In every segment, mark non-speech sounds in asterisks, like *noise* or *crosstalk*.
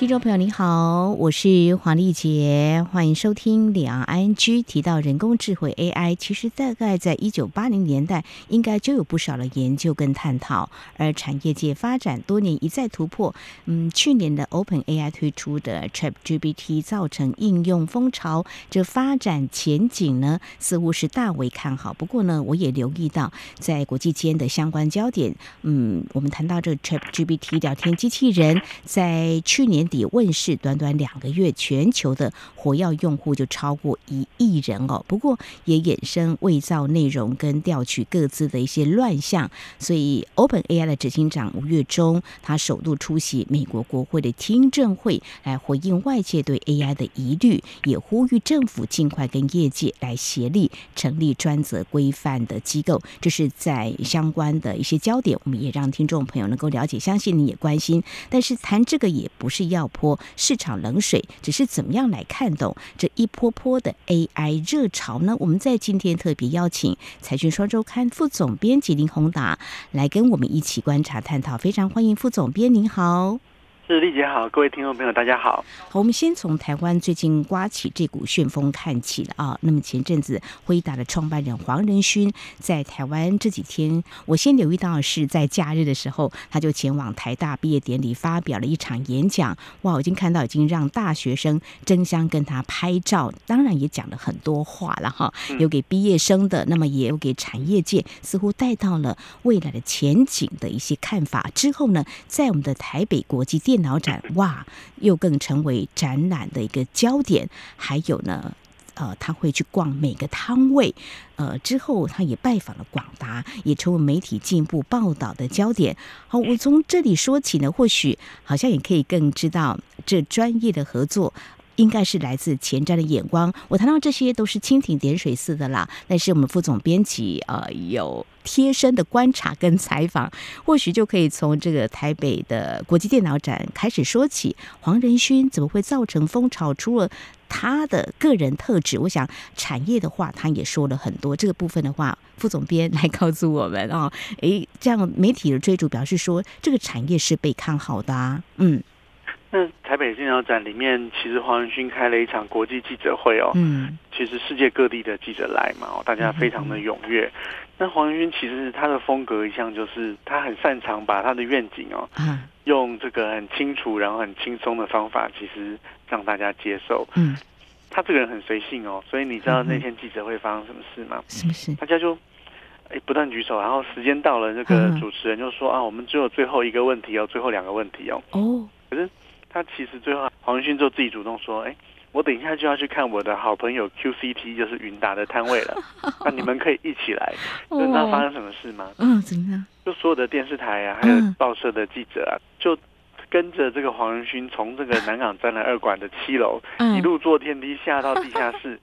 听众朋友你好，我是黄丽杰，欢迎收听两岸 ING。提到人工智慧 AI，其实大概在一九八零年代，应该就有不少的研究跟探讨，而产业界发展多年一再突破。嗯，去年的 OpenAI 推出的 ChatGPT 造成应用风潮，这发展前景呢，似乎是大为看好。不过呢，我也留意到在国际间的相关焦点，嗯，我们谈到这个 ChatGPT 聊天机器人在去年底问世，短短两个月，全球的火药用户就超过一亿人哦。不过也衍生伪造内容跟调取各自的一些乱象，所以 OpenAI 的执行长吴月中他首度出席美国国会的听证会，来回应外界对 AI 的疑虑，也呼吁政府尽快跟业界来协力成立专责规范的机构。这是在相关的一些焦点，我们也让听众朋友能够了解，相信你也关心。但是谈这个也不是要。泼市场冷水，只是怎么样来看懂这一波波的 AI 热潮呢？我们在今天特别邀请财讯双周刊副总编辑林宏达来跟我们一起观察探讨，非常欢迎副总编，您好。是丽姐好，各位听众朋友大家好。好，我们先从台湾最近刮起这股旋风看起了啊。那么前阵子辉达的创办人黄仁勋在台湾这几天，我先留意到是在假日的时候，他就前往台大毕业典礼发表了一场演讲。哇，我已经看到已经让大学生争相跟他拍照，当然也讲了很多话了哈。有给毕业生的，那么也有给产业界，似乎带到了未来的前景的一些看法。之后呢，在我们的台北国际电脑展哇，又更成为展览的一个焦点。还有呢，呃，他会去逛每个摊位，呃，之后他也拜访了广达，也成为媒体进一步报道的焦点。好，我从这里说起呢，或许好像也可以更知道这专业的合作。应该是来自前瞻的眼光。我谈到这些都是蜻蜓点水似的啦，但是我们副总编辑呃有贴身的观察跟采访，或许就可以从这个台北的国际电脑展开始说起。黄仁勋怎么会造成风潮？除了他的个人特质，我想产业的话，他也说了很多。这个部分的话，副总编来告诉我们啊，诶，这样媒体的追逐表示说，这个产业是被看好的啊，嗯。那台北电脑展里面，其实黄仁勋开了一场国际记者会哦。嗯。其实世界各地的记者来嘛，大家非常的踊跃。嗯、那黄仁勋其实他的风格一向就是，他很擅长把他的愿景哦，嗯、用这个很清楚然后很轻松的方法，其实让大家接受。嗯。他这个人很随性哦，所以你知道那天记者会发生什么事吗？什么事？大家就哎不断举手，然后时间到了，那个主持人就说、嗯、啊，我们只有最后一个问题哦，最后两个问题哦。哦。可是。他其实最后黄仁勋就自己主动说：“哎，我等一下就要去看我的好朋友 QCT，就是云达的摊位了。*laughs* 那你们可以一起来。你知道发生什么事吗？嗯，怎么样？就所有的电视台啊，还有报社的记者啊，就跟着这个黄仁勋从这个南港展览二馆的七楼一路坐电梯下到地下室。”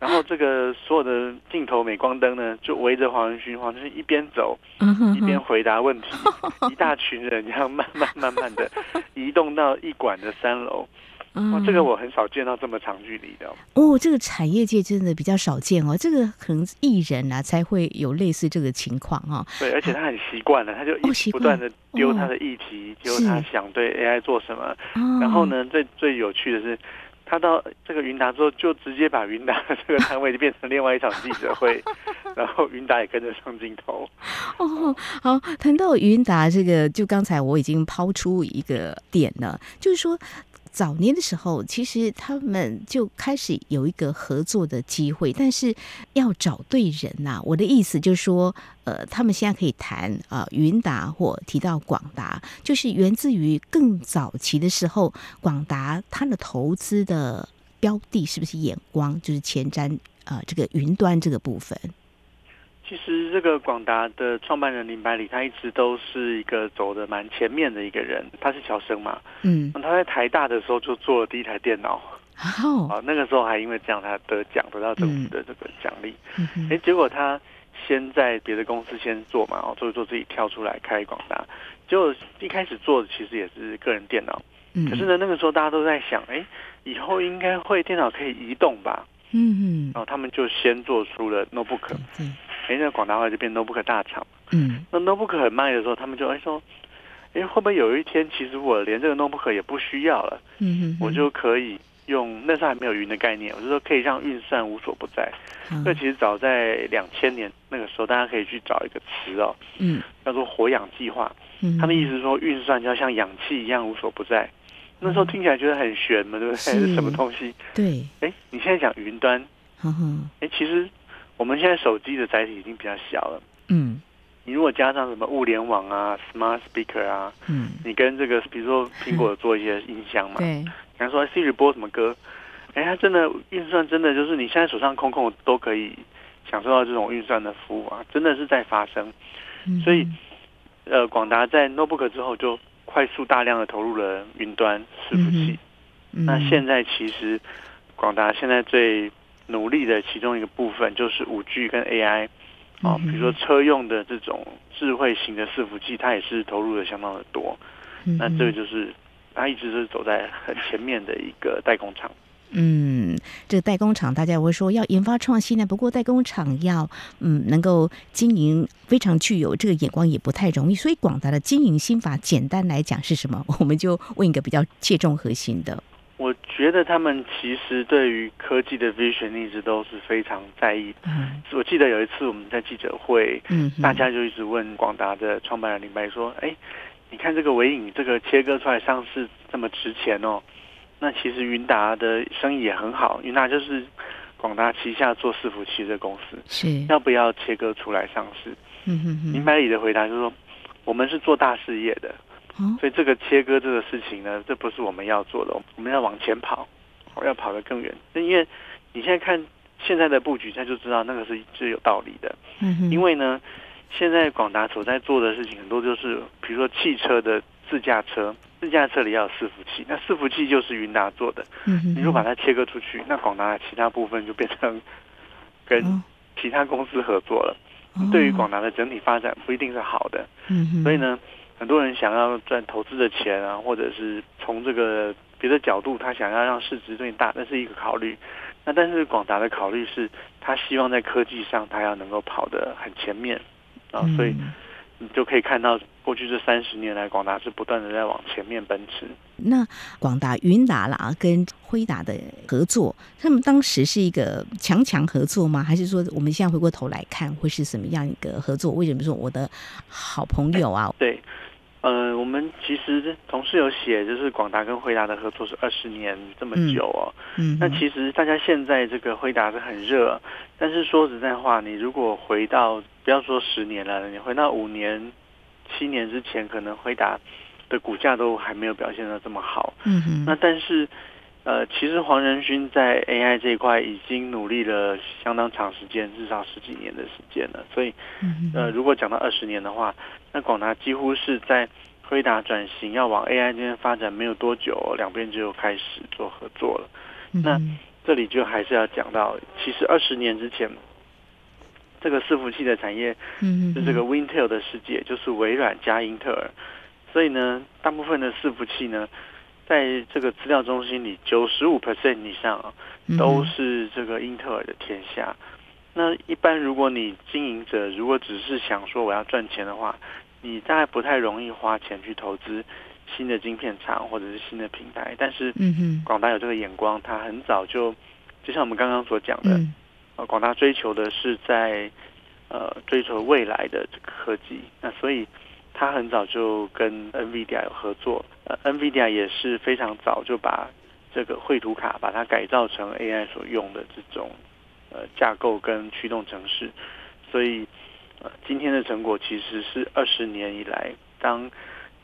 然后这个所有的镜头镁光灯呢，就围着黄仁勋，黄仁勋一边走一边回答问题，一大群人这样慢慢慢慢的移动到一馆的三楼。哇，这个我很少见到这么长距离的哦。这个产业界真的比较少见哦。这个可能艺人啊才会有类似这个情况哦。对，而且他很习惯了，他就一不断的丢他的议题，丢他想对 AI 做什么。然后呢，最最有趣的是。他到这个云达之后，就直接把云达这个摊位就变成另外一场记者会，*laughs* 然后云达也跟着上镜头。哦，好，谈到云达这个，就刚才我已经抛出一个点了，就是说。早年的时候，其实他们就开始有一个合作的机会，但是要找对人呐、我的意思就是说，呃，他们现在可以谈啊、呃，云达或提到广达，就是源自于更早期的时候，广达它的投资的标的是不是眼光，就是前瞻啊、呃，这个云端这个部分。其实这个广达的创办人林百里，他一直都是一个走的蛮前面的一个人。他是侨生嘛，嗯，他在台大的时候就做了第一台电脑，哦，啊，那个时候还因为这样他得奖，得到政府的这个奖励。哎、嗯，结果他先在别的公司先做嘛，哦，做一做自己跳出来开广达，结果一开始做的其实也是个人电脑，嗯，可是呢，那个时候大家都在想，哎，以后应该会电脑可以移动吧？嗯嗯，然后他们就先做出了 notebook，嗯，哎，那广达后来就变 notebook 大厂，嗯，那 notebook 很卖的时候，他们就哎说，哎，会不会有一天其实我连这个 notebook 也不需要了？嗯哼，我就可以用那时候还没有云的概念，我就说可以让运算无所不在。那、嗯、其实早在两千年那个时候，大家可以去找一个词哦，嗯，叫做活氧计划。嗯，他的意思是说运算就要像氧气一样无所不在。那时候听起来觉得很玄嘛，对不对？是，*laughs* 是什么东西？对。哎，你现在讲云端，嗯哼，哎，其实我们现在手机的载体已经比较小了。嗯。你如果加上什么物联网啊、smart speaker 啊，嗯，你跟这个比如说苹果做一些音箱嘛，对，比方说 Siri 播什么歌，哎，它真的运算真的就是你现在手上空空都可以享受到这种运算的服务啊，真的是在发生。嗯、所以，呃，广达在 notebook 之后就快速大量的投入了云端伺服器。嗯、那现在其实广达现在最努力的其中一个部分就是五 G 跟 AI。啊、哦，比如说车用的这种智慧型的伺服器，它也是投入的相当的多。嗯、那这个就是它一直是走在很前面的一个代工厂。嗯，这个代工厂大家会说要研发创新呢，不过代工厂要嗯能够经营非常具有这个眼光也不太容易。所以广达的经营心法，简单来讲是什么？*laughs* 我们就问一个比较切中核心的。我觉得他们其实对于科技的 vision 一直都是非常在意。嗯，我记得有一次我们在记者会，嗯，大家就一直问广达的创办人林白说：“哎，你看这个微影这个切割出来上市这么值钱哦，那其实云达的生意也很好。云达就是广达旗下做伺服器的公司，是要不要切割出来上市？”嗯哼哼，林百里的回答就是说：“我们是做大事业的。”所以这个切割这个事情呢，这不是我们要做的，我们要往前跑，要跑得更远。那因为你现在看现在的布局，他就知道那个是是有道理的。嗯，因为呢，现在广达所在做的事情很多就是，比如说汽车的自驾车，自驾车里要有伺服器，那伺服器就是云达做的。嗯，你如果把它切割出去，那广达的其他部分就变成跟其他公司合作了。对于广达的整体发展不一定是好的。嗯，所以呢。很多人想要赚投资的钱啊，或者是从这个别的角度，他想要让市值更大，那是一个考虑。那但是广达的考虑是，他希望在科技上，他要能够跑得很前面啊，所以你就可以看到过去这三十年来，广达是不断的在往前面奔驰。那广达云达啦，跟辉达的合作，他们当时是一个强强合作吗？还是说我们现在回过头来看，会是什么样一个合作？为什么说我的好朋友啊？对。呃，我们其实同事有写，就是广达跟辉达的合作是二十年这么久哦。嗯。那其实大家现在这个辉达是很热，但是说实在话，你如果回到不要说十年了，你回到五年、七年之前，可能惠达的股价都还没有表现的这么好。嗯哼。那但是，呃，其实黄仁勋在 AI 这一块已经努力了相当长时间，至少十几年的时间了。所以，呃，如果讲到二十年的话。那广达几乎是在辉达转型要往 AI 这边发展没有多久，两边就开始做合作了。那这里就还是要讲到，其实二十年之前，这个伺服器的产业是这个 Wintel 的世界，就是微软加英特尔。所以呢，大部分的伺服器呢，在这个资料中心里，九十五 percent 以上啊，都是这个英特尔的天下。那一般如果你经营者如果只是想说我要赚钱的话，你大概不太容易花钱去投资新的晶片厂或者是新的平台。但是，广大有这个眼光，他很早就，就像我们刚刚所讲的，呃，广大追求的是在呃追求未来的这个科技。那所以他很早就跟 NVIDIA 有合作，呃，NVIDIA 也是非常早就把这个绘图卡把它改造成 AI 所用的这种。呃，架构跟驱动程式，所以呃，今天的成果其实是二十年以来，当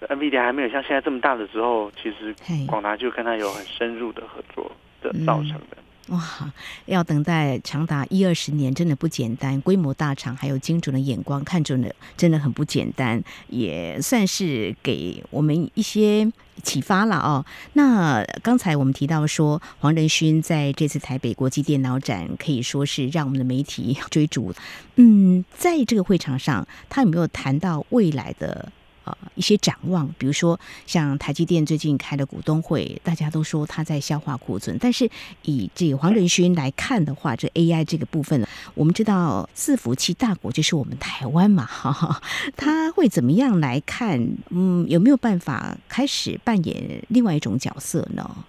NVIDIA 还没有像现在这么大的时候，其实广达就跟他有很深入的合作的造成的。哇，要等待长达一二十年，真的不简单。规模大厂，还有精准的眼光，看准了，真的很不简单，也算是给我们一些启发了哦。那刚才我们提到说，黄仁勋在这次台北国际电脑展，可以说是让我们的媒体 *laughs* 追逐。嗯，在这个会场上，他有没有谈到未来的呃一些展望，比如说像台积电最近开的股东会，大家都说他在消化库存，但是以这个黄仁勋来看的话，这 AI 这个部分呢，我们知道伺服器大国就是我们台湾嘛，哈哈，他会怎么样来看？嗯，有没有办法开始扮演另外一种角色呢？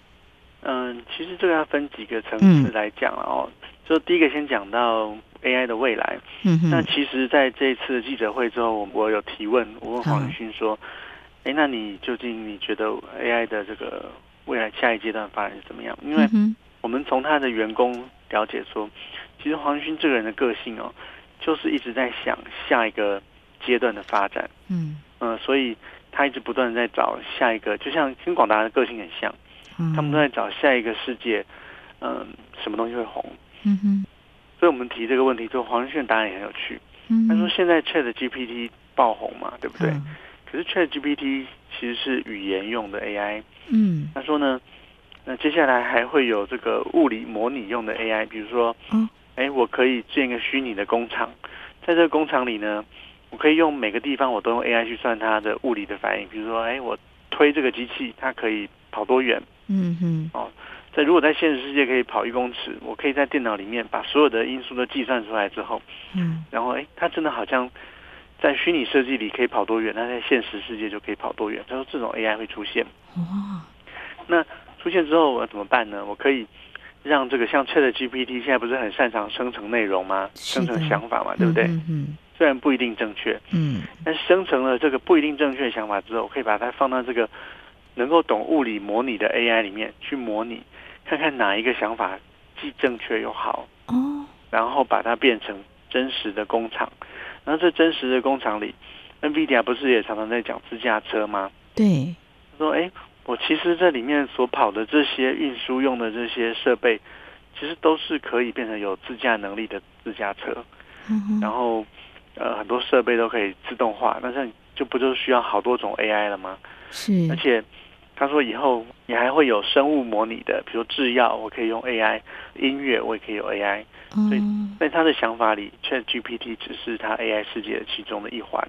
嗯，其实这个要分几个层次来讲哦。嗯、就第一个先讲到 AI 的未来。那其实在这一次记者会之后，我我有提问，我问黄仁勋说：“哎、嗯，那你究竟你觉得 AI 的这个未来下一阶段发展是怎么样？”因为我们从他的员工了解说，其实黄仁勋这个人的个性哦，就是一直在想下一个阶段的发展。嗯嗯，所以他一直不断在找下一个，就像跟广达的个性很像。他们都在找下一个世界，嗯，什么东西会红？嗯哼。所以我们提这个问题之后，黄仁勋的答案也很有趣。嗯。他说：“现在 Chat GPT 爆红嘛，对不对？嗯。可是 Chat GPT 其实是语言用的 AI。嗯。他说呢，那接下来还会有这个物理模拟用的 AI，比如说，嗯，哎，我可以建一个虚拟的工厂，在这个工厂里呢，我可以用每个地方我都用 AI 去算它的物理的反应，比如说，哎，我推这个机器，它可以跑多远？”嗯哼，哦，在如果在现实世界可以跑一公尺，我可以在电脑里面把所有的因素都计算出来之后，嗯，然后哎，它真的好像在虚拟设计里可以跑多远，那在现实世界就可以跑多远。他说这种 AI 会出现，哦，那出现之后怎么办呢？我可以让这个像 ChatGPT 现在不是很擅长生成内容吗？生成想法嘛，对不对？嗯嗯，虽然不一定正确，嗯，但是生成了这个不一定正确的想法之后，我可以把它放到这个。能够懂物理模拟的 AI 里面去模拟，看看哪一个想法既正确又好哦，然后把它变成真实的工厂。然后这真实的工厂里，NVIDIA 不是也常常在讲自驾车吗？对，说哎，我其实这里面所跑的这些运输用的这些设备，其实都是可以变成有自驾能力的自驾车。嗯，然后呃很多设备都可以自动化，那这样就不就需要好多种 AI 了吗？是，而且。他说：“以后你还会有生物模拟的，比如制药，我可以用 AI；音乐我也可以有 AI。所以在他的想法里，ChatGPT 只是他 AI 世界的其中的一环。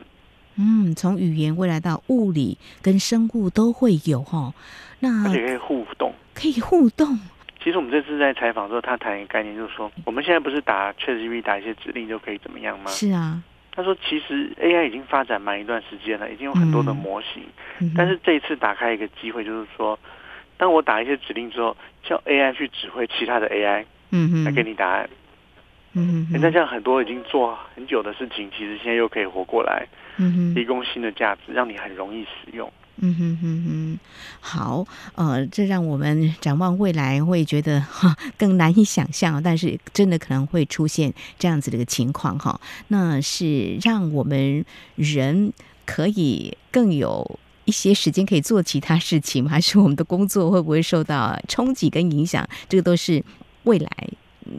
嗯，从语言未来到物理跟生物都会有哈。那而且可以互动，可以互动。其实我们这次在采访的时候，他谈一个概念，就是说我们现在不是打 ChatGPT 打一些指令就可以怎么样吗？是啊。”他说：“其实 AI 已经发展蛮一段时间了，已经有很多的模型。嗯、但是这一次打开一个机会，就是说，当我打一些指令之后，叫 AI 去指挥其他的 AI，嗯嗯来给你答案。嗯嗯，那这样很多已经做很久的事情，其实现在又可以活过来，嗯提供新的价值，让你很容易使用。”嗯哼哼哼，好，呃，这让我们展望未来会觉得哈更难以想象，但是真的可能会出现这样子的一个情况哈。那是让我们人可以更有一些时间可以做其他事情？还是我们的工作会不会受到冲击跟影响？这个都是未来。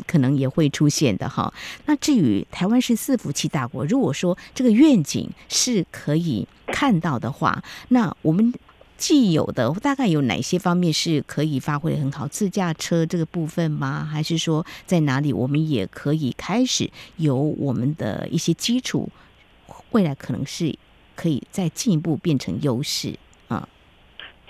可能也会出现的哈。那至于台湾是伺服器大国，如果说这个愿景是可以看到的话，那我们既有的大概有哪些方面是可以发挥很好？自驾车这个部分吗？还是说在哪里我们也可以开始有我们的一些基础，未来可能是可以再进一步变成优势啊？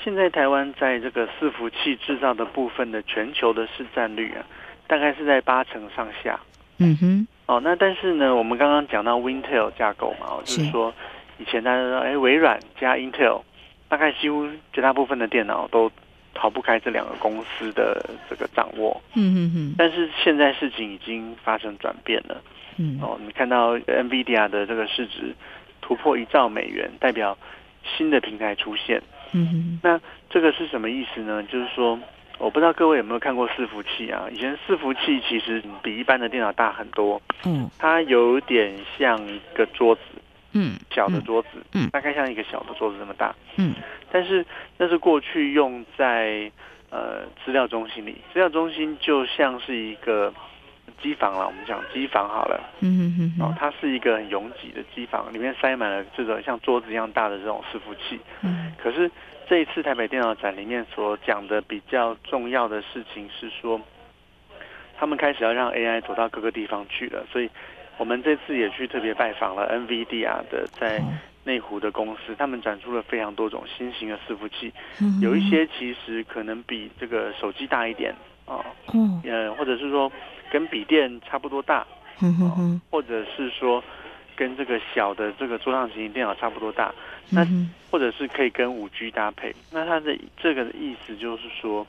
现在台湾在这个伺服器制造的部分的全球的市占率啊。大概是在八成上下，嗯哼，哦，那但是呢，我们刚刚讲到 Wintel 架构嘛，是就是说以前大家说，哎，微软加 Intel，大概几乎绝大部分的电脑都逃不开这两个公司的这个掌握，嗯哼哼。但是现在事情已经发生转变了，嗯，哦，你看到 NVIDIA 的这个市值突破一兆美元，代表新的平台出现，嗯哼。那这个是什么意思呢？就是说。我不知道各位有没有看过伺服器啊？以前伺服器其实比一般的电脑大很多，嗯，它有点像一个桌子，嗯，小的桌子，嗯，大概像一个小的桌子这么大，嗯，但是那是过去用在呃资料中心里，资料中心就像是一个机房了，我们讲机房好了，嗯嗯嗯，哦，它是一个很拥挤的机房，里面塞满了这种像桌子一样大的这种伺服器，嗯，可是。这一次台北电脑展里面所讲的比较重要的事情是说，他们开始要让 AI 走到各个地方去了，所以我们这次也去特别拜访了 NVIDIA 的在内湖的公司，他们展出了非常多种新型的伺服器，有一些其实可能比这个手机大一点啊，呃，或者是说跟笔电差不多大，或者是说跟这个小的这个桌上型电脑差不多大，那或者是可以跟五 G 搭配。那它的这个的意思就是说，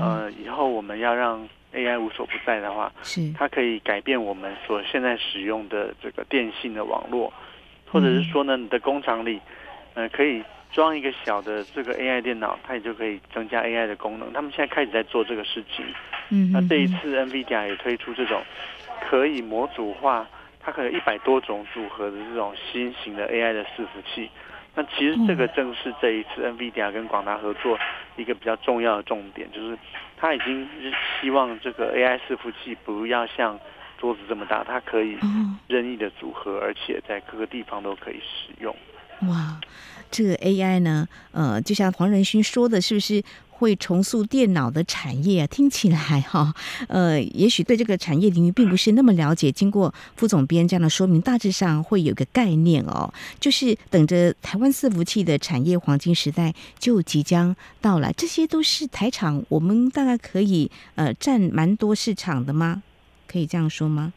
呃，以后我们要让 AI 无所不在的话，是它可以改变我们所现在使用的这个电信的网络。或者是说呢，你的工厂里，呃，可以装一个小的这个 AI 电脑，它也就可以增加 AI 的功能。他们现在开始在做这个事情。嗯，那这一次 NVIDIA 也推出这种可以模组化，它可能一百多种组合的这种新型的 AI 的伺服器。那其实这个正是这一次 NVIDIA 跟广达合作一个比较重要的重点，就是他已经希望这个 AI 伺服器不要像。桌子这么大，它可以任意的组合，而且在各个地方都可以使用。哇，这个 AI 呢，呃，就像黄仁勋说的，是不是会重塑电脑的产业啊？听起来哈，*laughs* 呃，也许对这个产业领域并不是那么了解。经过副总编这样的说明，大致上会有个概念哦，就是等着台湾伺服器的产业黄金时代就即将到来。这些都是台厂，我们大概可以呃占蛮多市场的吗？可以这样说吗？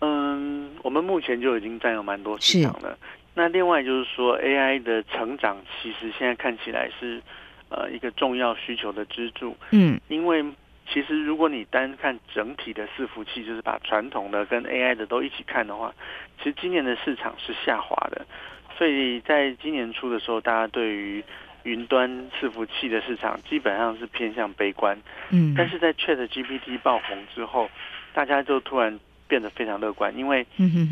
嗯，我们目前就已经占有蛮多市场了。那另外就是说，AI 的成长其实现在看起来是呃一个重要需求的支柱。嗯，因为其实如果你单看整体的伺服器，就是把传统的跟 AI 的都一起看的话，其实今年的市场是下滑的。所以在今年初的时候，大家对于云端伺服器的市场基本上是偏向悲观。嗯，但是在 ChatGPT 爆红之后。大家就突然变得非常乐观，因为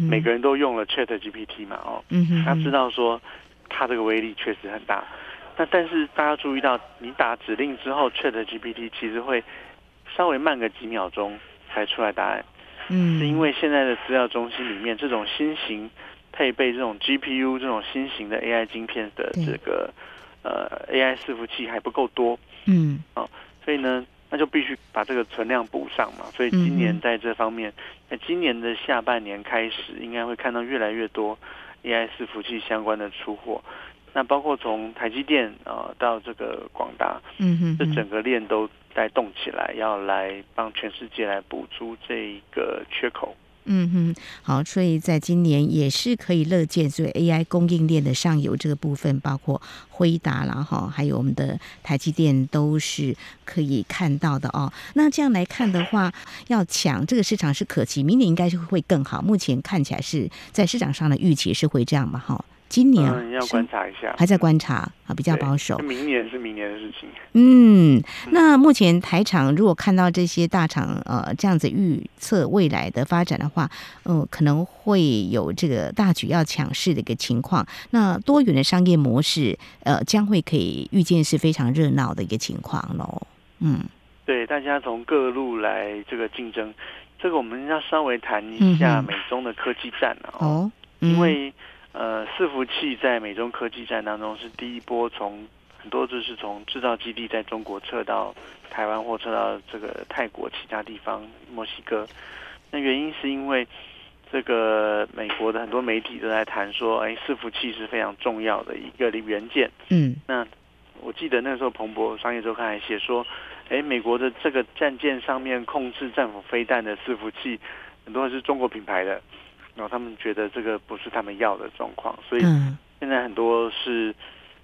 每个人都用了 Chat GPT 嘛，哦，他知道说它这个威力确实很大。那但是大家注意到，你打指令之后，Chat GPT 其实会稍微慢个几秒钟才出来答案。嗯，是因为现在的资料中心里面这种新型配备这种 GPU 这种新型的 AI 晶片的这个呃 AI 伺服器还不够多。嗯，哦，所以呢。那就必须把这个存量补上嘛，所以今年在这方面，那今年的下半年开始，应该会看到越来越多 AI 伺服器相关的出货。那包括从台积电啊到这个广达，嗯哼，这整个链都带动起来，要来帮全世界来补足这一个缺口。嗯哼，好，所以在今年也是可以乐见，所以 AI 供应链的上游这个部分，包括辉达啦哈，还有我们的台积电，都是可以看到的哦。那这样来看的话，要抢这个市场是可期，明年应该是会更好。目前看起来是在市场上的预期是会这样嘛？哈。今年、嗯、要观察一下，还在观察啊，比较保守。明年是明年的事情。嗯，那目前台厂如果看到这些大厂呃这样子预测未来的发展的话，呃，可能会有这个大举要抢市的一个情况。那多元的商业模式，呃，将会可以预见是非常热闹的一个情况喽。嗯，对，大家从各路来这个竞争，这个我们要稍微谈一下美中的科技战哦，哦嗯、因为。呃，伺服器在美中科技战当中是第一波，从很多就是从制造基地在中国撤到台湾或撤到这个泰国其他地方、墨西哥。那原因是因为这个美国的很多媒体都在谈说，哎，伺服器是非常重要的一个元件。嗯，那我记得那时候彭博商业周刊还写说，哎，美国的这个战舰上面控制战斧飞弹的伺服器，很多是中国品牌的。然后他们觉得这个不是他们要的状况，所以现在很多是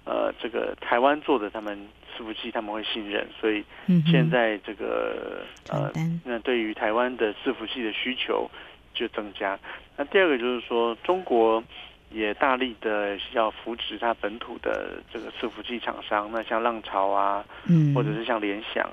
呃这个台湾做的，他们伺服器他们会信任，所以现在这个呃那对于台湾的伺服器的需求就增加。那第二个就是说，中国也大力的要扶持它本土的这个伺服器厂商，那像浪潮啊，或者是像联想，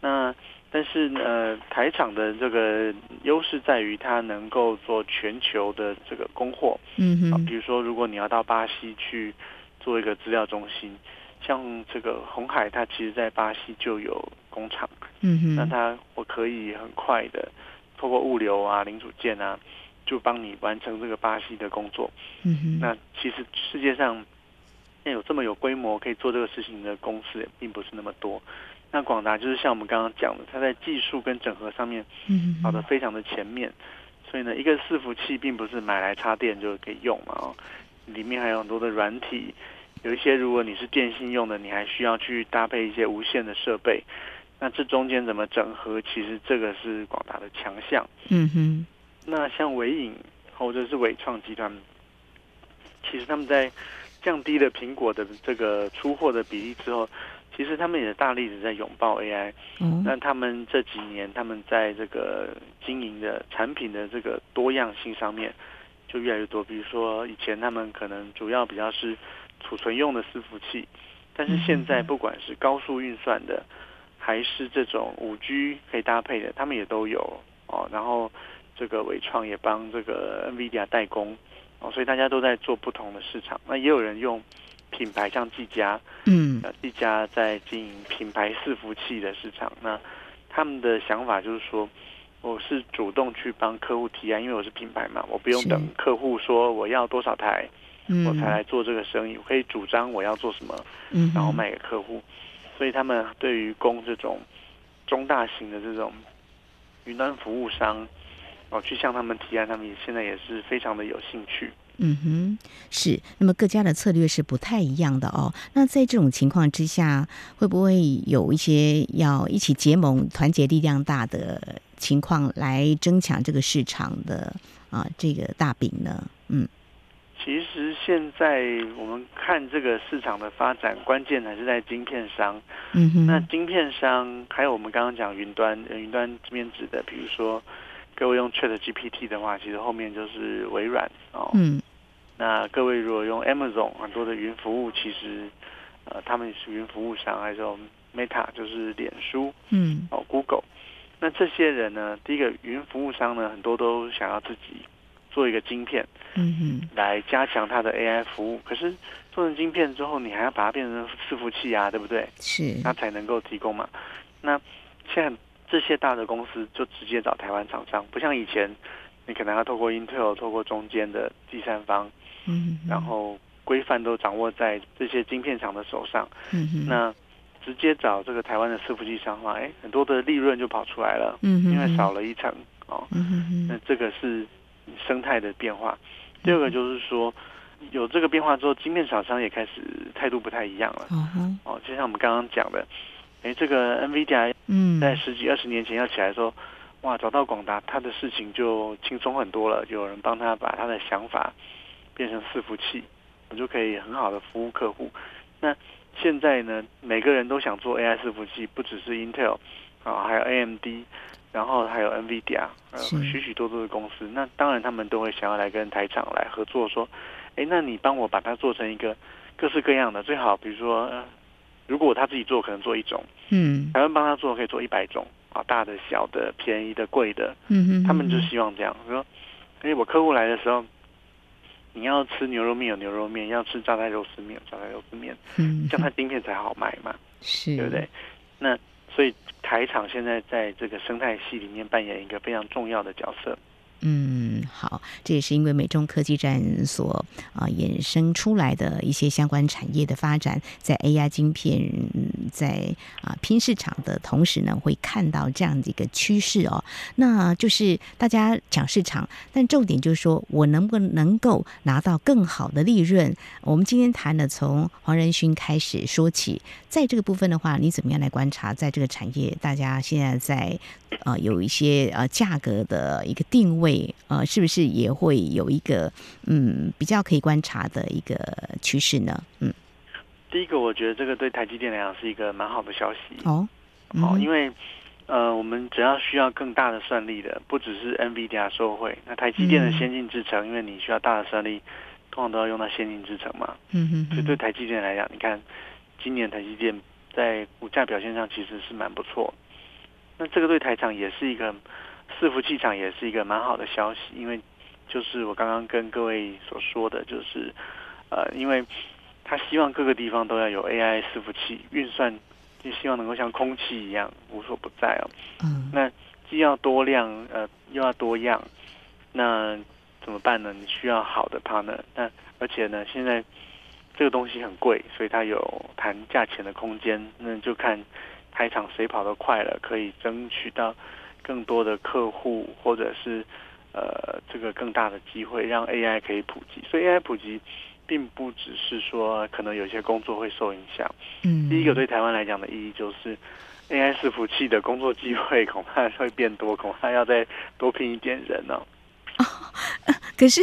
那。但是呃，台厂的这个优势在于它能够做全球的这个供货。嗯哼。啊，比如说，如果你要到巴西去做一个资料中心，像这个红海，它其实在巴西就有工厂。嗯哼。那它我可以很快的透过物流啊、零组件啊，就帮你完成这个巴西的工作。嗯哼。那其实世界上有这么有规模可以做这个事情的公司，也并不是那么多。那广达就是像我们刚刚讲的，它在技术跟整合上面，跑得非常的前面，所以呢，一个伺服器并不是买来插电就可以用嘛哦，里面还有很多的软体，有一些如果你是电信用的，你还需要去搭配一些无线的设备。那这中间怎么整合？其实这个是广达的强项。嗯哼。那像伟影或者是伟创集团，其实他们在降低了苹果的这个出货的比例之后，其实他们也大力的在拥抱 AI。嗯。那他们这几年，他们在这个经营的产品的这个多样性上面就越来越多。比如说，以前他们可能主要比较是储存用的伺服器，但是现在不管是高速运算的。还是这种五 G 可以搭配的，他们也都有哦。然后这个伟创也帮这个 NVIDIA 代工哦，所以大家都在做不同的市场。那也有人用品牌，像技嘉，嗯，技嘉在经营品牌伺服器的市场。那他们的想法就是说，我是主动去帮客户提案，因为我是品牌嘛，我不用等客户说我要多少台，我才来做这个生意。我可以主张我要做什么，然后卖给客户。所以他们对于供这种中大型的这种云端服务商，哦，去向他们提案，他们也现在也是非常的有兴趣。嗯哼，是。那么各家的策略是不太一样的哦。那在这种情况之下，会不会有一些要一起结盟、团结力量大的情况，来争抢这个市场的啊这个大饼呢？嗯。其实现在我们看这个市场的发展，关键还是在晶片商。嗯哼。那晶片商还有我们刚刚讲云端，云端这边指的，比如说各位用 Chat GPT 的话，其实后面就是微软哦。嗯。那各位如果用 Amazon 很多的云服务，其实呃他们是云服务商，还有 Meta 就是脸书。嗯。哦，Google。那这些人呢，第一个云服务商呢，很多都想要自己。做一个晶片，嗯哼，来加强它的 AI 服务。可是做成晶片之后，你还要把它变成伺服器啊，对不对？是，那才能够提供嘛。那现在这些大的公司就直接找台湾厂商，不像以前，你可能要透过 Intel，透过中间的第三方，嗯，然后规范都掌握在这些晶片厂的手上，嗯哼，那直接找这个台湾的伺服器商的话，哎，很多的利润就跑出来了，嗯哼，因为少了一层哦，嗯哼，那这个是。生态的变化，第二个就是说，有这个变化之后，晶片厂商也开始态度不太一样了。哦，就像我们刚刚讲的，哎，这个 NVIDIA 在十几二十年前要起来的时候，哇，找到广达，他的事情就轻松很多了，就有人帮他把他的想法变成伺服器，我就可以很好的服务客户。那现在呢，每个人都想做 AI 伺服器，不只是 Intel 啊，还有 AMD。然后还有 NVIDIA，呃，许许多多的公司，那当然他们都会想要来跟台厂来合作，说，哎，那你帮我把它做成一个各式各样的，最好比如说，呃，如果他自己做，可能做一种，嗯，台湾帮他做可以做一百种，啊，大的、小的、便宜的、贵的，嗯哼，他们就希望这样，说，哎，我客户来的时候，你要吃牛肉面有牛肉面，要吃榨菜肉丝面有榨菜肉丝面，嗯，这样它晶片才好卖嘛，是，对不对？那。所以台厂现在在这个生态系里面扮演一个非常重要的角色。嗯，好，这也是因为美中科技战所啊衍生出来的一些相关产业的发展，在 AI 晶片在啊拼市场的同时呢，会看到这样的一个趋势哦。那就是大家抢市场，但重点就是说我能不能够拿到更好的利润？我们今天谈的从黄仁勋开始说起，在这个部分的话，你怎么样来观察，在这个产业，大家现在在啊有一些呃价格的一个定位。会呃，是不是也会有一个嗯比较可以观察的一个趋势呢？嗯，第一个我觉得这个对台积电来讲是一个蛮好的消息。哦，嗯、哦，因为呃，我们只要需要更大的算力的，不只是 NVIDIA 受惠，那台积电的先进制程，嗯、因为你需要大的算力，通常都要用到先进制程嘛，嗯哼，所以对台积电来讲，你看今年台积电在股价表现上其实是蛮不错，那这个对台厂也是一个。伺服器厂也是一个蛮好的消息，因为就是我刚刚跟各位所说的，就是呃，因为他希望各个地方都要有 AI 伺服器运算，就希望能够像空气一样无所不在哦。嗯。那既要多量，呃，又要多样，那怎么办呢？你需要好的 partner，那而且呢，现在这个东西很贵，所以它有谈价钱的空间，那就看台厂谁跑得快了，可以争取到。更多的客户，或者是呃，这个更大的机会，让 AI 可以普及。所以 AI 普及，并不只是说可能有些工作会受影响。嗯，第一个对台湾来讲的意义就是，AI 伺服器的工作机会恐怕会变多，恐怕要再多聘一点人呢、哦。*laughs* 可是。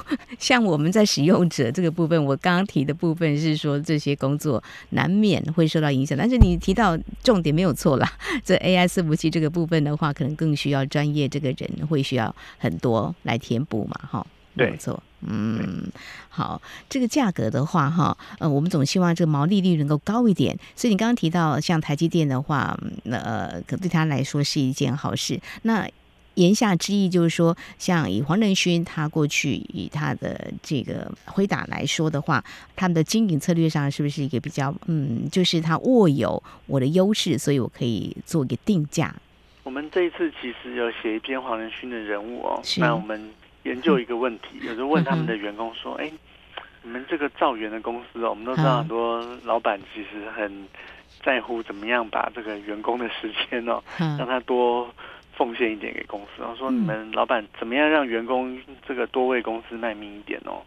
*laughs* 像我们在使用者这个部分，我刚刚提的部分是说这些工作难免会受到影响，但是你提到重点没有错啦。*laughs* 这 AI 伺服器这个部分的话，可能更需要专业这个人会需要很多来填补嘛，哈，没有错。嗯，好，这个价格的话，哈，呃，我们总希望这个毛利率能够高一点。所以你刚刚提到像台积电的话，那呃，可对他来说是一件好事。那言下之意就是说，像以黄仁勋他过去以他的这个辉达来说的话，他们的经营策略上是不是一个比较嗯，就是他握有我的优势，所以我可以做一个定价。我们这一次其实有写一篇黄仁勋的人物哦，那我们研究一个问题，嗯、有时候问他们的员工说：“哎、嗯，你们这个造园的公司哦，我们都知道很多老板其实很在乎怎么样把这个员工的时间哦，嗯、让他多。”奉献一点给公司，然后说你们老板怎么样让员工这个多为公司卖命一点哦？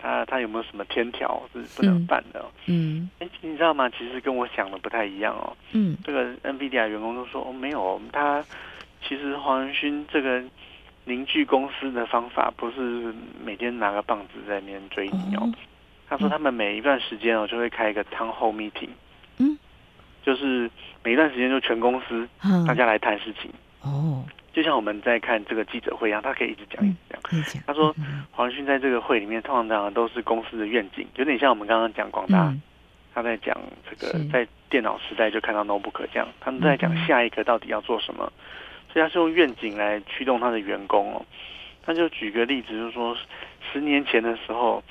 他他有没有什么天条是不能办的？嗯，哎，你知道吗？其实跟我想的不太一样哦。嗯，这个 NVIDIA 员工都说哦，没有，他其实黄仁勋这个凝聚公司的方法不是每天拿个棒子在那边追你哦。他说他们每一段时间哦就会开一个 town hall meeting，嗯，就是每一段时间就全公司大家来谈事情。哦，就像我们在看这个记者会一样，他可以一直讲一直讲。他说黄仁勋在这个会里面，通常讲都是公司的愿景，有点像我们刚刚讲广大，他在讲这个在电脑时代就看到 notebook 这样，他们在讲下一个到底要做什么，所以他是用愿景来驱动他的员工哦。他就举个例子，就是说十年前的时候，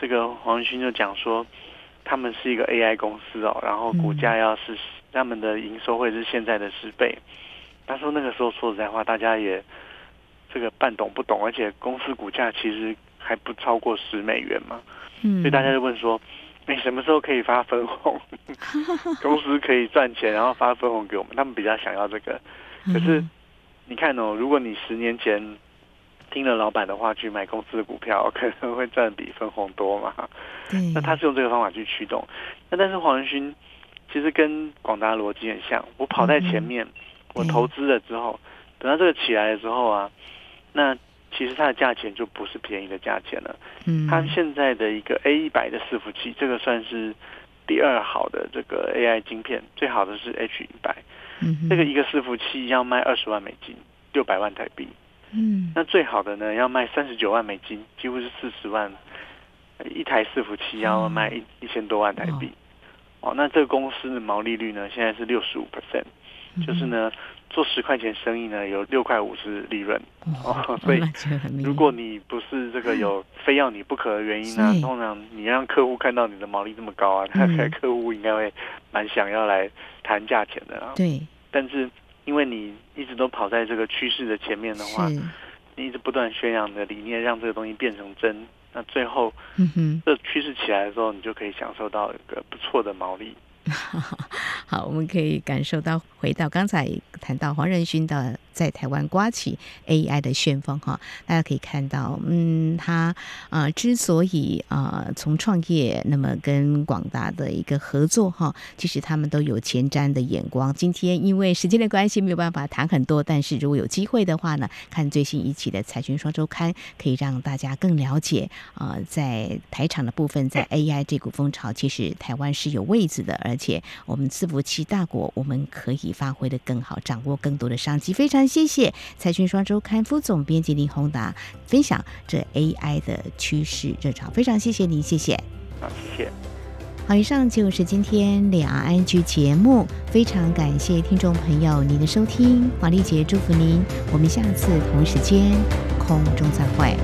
这个黄仁勋就讲说，他们是一个 AI 公司哦，然后股价要是他们的营收会是现在的十倍。他说那个时候说实在话，大家也这个半懂不懂，而且公司股价其实还不超过十美元嘛，嗯，所以大家就问说，你什么时候可以发分红？*laughs* 公司可以赚钱，然后发分红给我们，他们比较想要这个。可是你看哦，如果你十年前听了老板的话去买公司的股票，可能会赚比分红多嘛。那他是用这个方法去驱动。那但是黄仁勋其实跟广达逻辑很像，我跑在前面。嗯我投资了之后，等到这个起来的时候啊，那其实它的价钱就不是便宜的价钱了。嗯，它现在的一个 A 一百的伺服器，这个算是第二好的这个 AI 晶片，最好的是 H 一百。嗯，这个一个伺服器要卖二十万美金，六百万台币。嗯，那最好的呢要卖三十九万美金，几乎是四十万。一台伺服器要卖一一千多万台币。哦，那这个公司的毛利率呢，现在是六十五 percent。就是呢，做十块钱生意呢，有六块五是利润哦，*laughs* 所以如果你不是这个有 *laughs* 非要你不可的原因呢，通常你让客户看到你的毛利这么高啊，那客户应该会蛮想要来谈价钱的啊。对，但是因为你一直都跑在这个趋势的前面的话，你一直不断宣扬的理念，让这个东西变成真，那最后，嗯哼，这趋势起来的时候，你就可以享受到一个不错的毛利。*laughs* 好，我们可以感受到，回到刚才谈到黄仁勋的在台湾刮起 AI 的旋风哈，大家可以看到，嗯，他啊、之所以啊、从创业，那么跟广大的一个合作哈，其实他们都有前瞻的眼光。今天因为时间的关系，没有办法谈很多，但是如果有机会的话呢，看最新一期的财讯双周刊，可以让大家更了解啊、呃，在台厂的部分，在 AI 这股风潮，其实台湾是有位置的，而且我们伺服器大国，我们可以发挥的更好，掌握更多的商机。非常谢谢财讯双周刊副总编辑林宏达分享这 AI 的趋势热潮，非常谢谢您，谢谢。好，谢谢。好，以上就是今天两岸 ING 节目，非常感谢听众朋友您的收听，华丽姐祝福您，我们下次同一时间空中再会。